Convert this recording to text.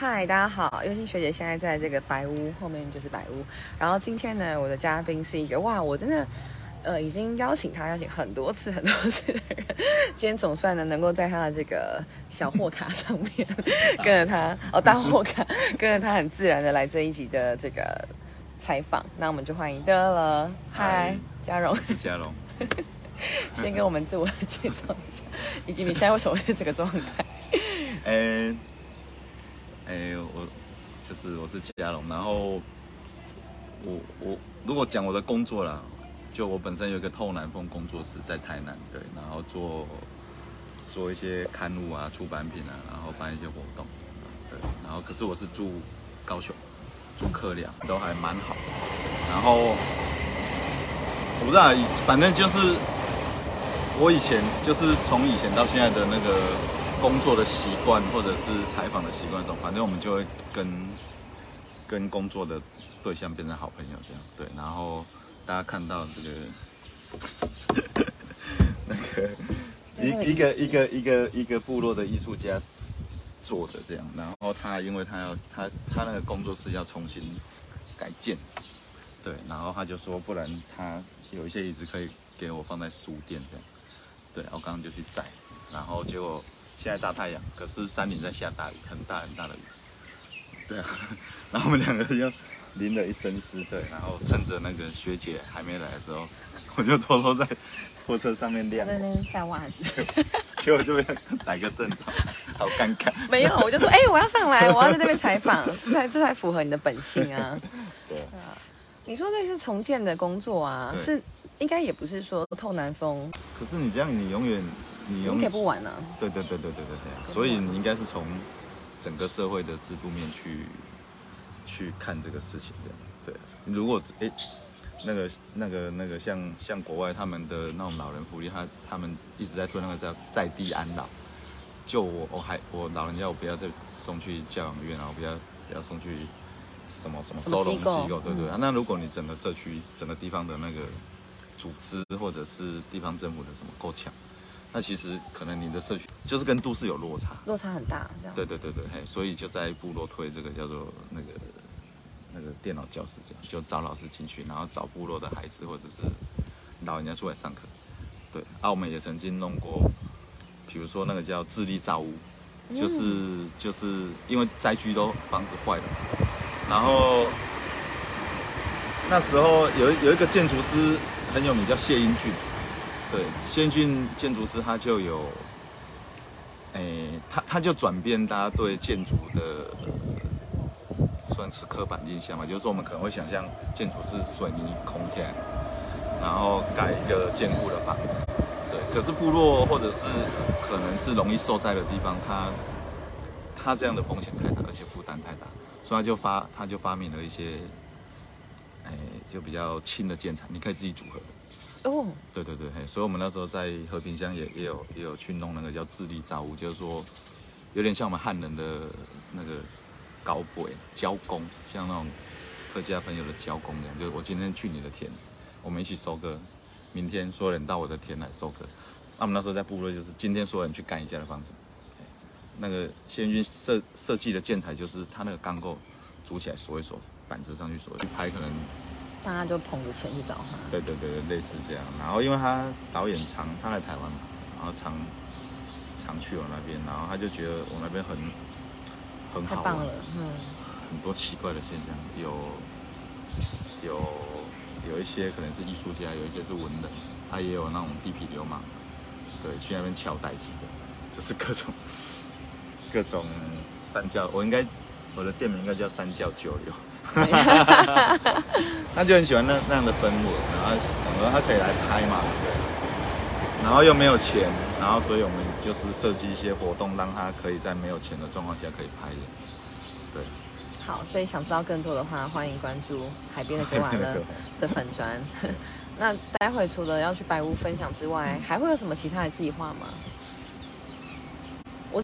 嗨，大家好，优心学姐现在在这个白屋后面就是白屋，然后今天呢，我的嘉宾是一个哇，我真的呃已经邀请他邀请很多次很多次的人，今天总算呢能够在他的这个小货卡上面跟着他哦大货卡跟着他很自然的来这一集的这个采访，那我们就欢迎的了，嗨，嘉荣，嘉荣，先跟我们自我介绍一下，以及你现在为什么是这个状态？哎。哎，我就是我是嘉龙，然后我我如果讲我的工作啦，就我本身有个透南风工作室在台南，对，然后做做一些刊物啊、出版品啊，然后办一些活动，对，然后可是我是住高雄，住客量都还蛮好，然后我不知道，反正就是我以前就是从以前到现在的那个。工作的习惯，或者是采访的习惯上，反正我们就会跟跟工作的对象变成好朋友，这样对。然后大家看到这个 那个 一一个一个一个一个部落的艺术家做的这样，然后他因为他要他他那个工作室要重新改建，对，然后他就说，不然他有一些椅子可以给我放在书店这样，对，我刚刚就去载，然后结果。现在大太阳，可是山顶在下大雨，很大很大的雨。对啊，然后我们两个就淋了一身湿，对，然后趁着那个学姐还没来的时候，我就偷偷在货车上面晾。在那边晒袜子，结果就被逮个正着，好尴尬。没有，我就说，哎，我要上来，我要在那边采访，这才这才符合你的本性啊。对啊，你说那是重建的工作啊，是应该也不是说透南风。可是你这样，你永远。你永远不完呢。对对对对对对对，所以你应该是从整个社会的制度面去去看这个事情的。对，如果哎那个那个那个像像国外他们的那种老人福利，他他们一直在推那个叫在地安老。就我我还我老人家我不要再送去教养院，然后不要不要送去什么什么收容机构，对不对？那如果你整个社区整个地方的那个组织或者是地方政府的什么够强？那其实可能你的社区就是跟都市有落差，落差很大，这样。对对对对，嘿，所以就在部落推这个叫做那个那个电脑教室，这样就找老师进去，然后找部落的孩子或者是老人家出来上课。对，啊，我们也曾经弄过，比如说那个叫智力造屋，就是就是因为灾区都房子坏了，然后那时候有有一个建筑师很有名，叫谢英俊。对，先进建筑师他就有，诶，他他就转变大家对建筑的算是刻板印象嘛，就是说我们可能会想象建筑是水泥空天，然后盖一个坚固的房子。对，可是部落或者是可能是容易受灾的地方，它它这样的风险太大，而且负担太大，所以他就发他就发明了一些，诶，就比较轻的建材，你可以自己组合的。哦，对对对，嘿，所以我们那时候在和平乡也也有也有去弄那个叫自力造屋，就是说有点像我们汉人的那个搞鬼交工，像那种客家朋友的交工一样，就是我今天去你的田，我们一起收割，明天所有人到我的田来收割。那我们那时候在部落，就是今天所有人去干一下的房子，那个先军设设计的建材就是他那个钢构组起来锁一锁，板子上去锁，去拍可能。大家就捧着钱去找他。对对对对，类似这样。然后因为他导演常他来台湾嘛，然后常常去我那边，然后他就觉得我那边很很好。太棒了，嗯。很多奇怪的现象，有有有一些可能是艺术家，有一些是文人，他也有那种地痞流氓，对，去那边敲代机的，就是各种各种三教，我应该我的店名应该叫三教九流。他就很喜欢那那样的氛围，然后我说他可以来拍嘛，对。然后又没有钱，然后所以我们就是设计一些活动，让他可以在没有钱的状况下可以拍的。对。好，所以想知道更多的话，欢迎关注海边的格瓦勒的 粉砖。那待会除了要去白屋分享之外，还会有什么其他的计划吗？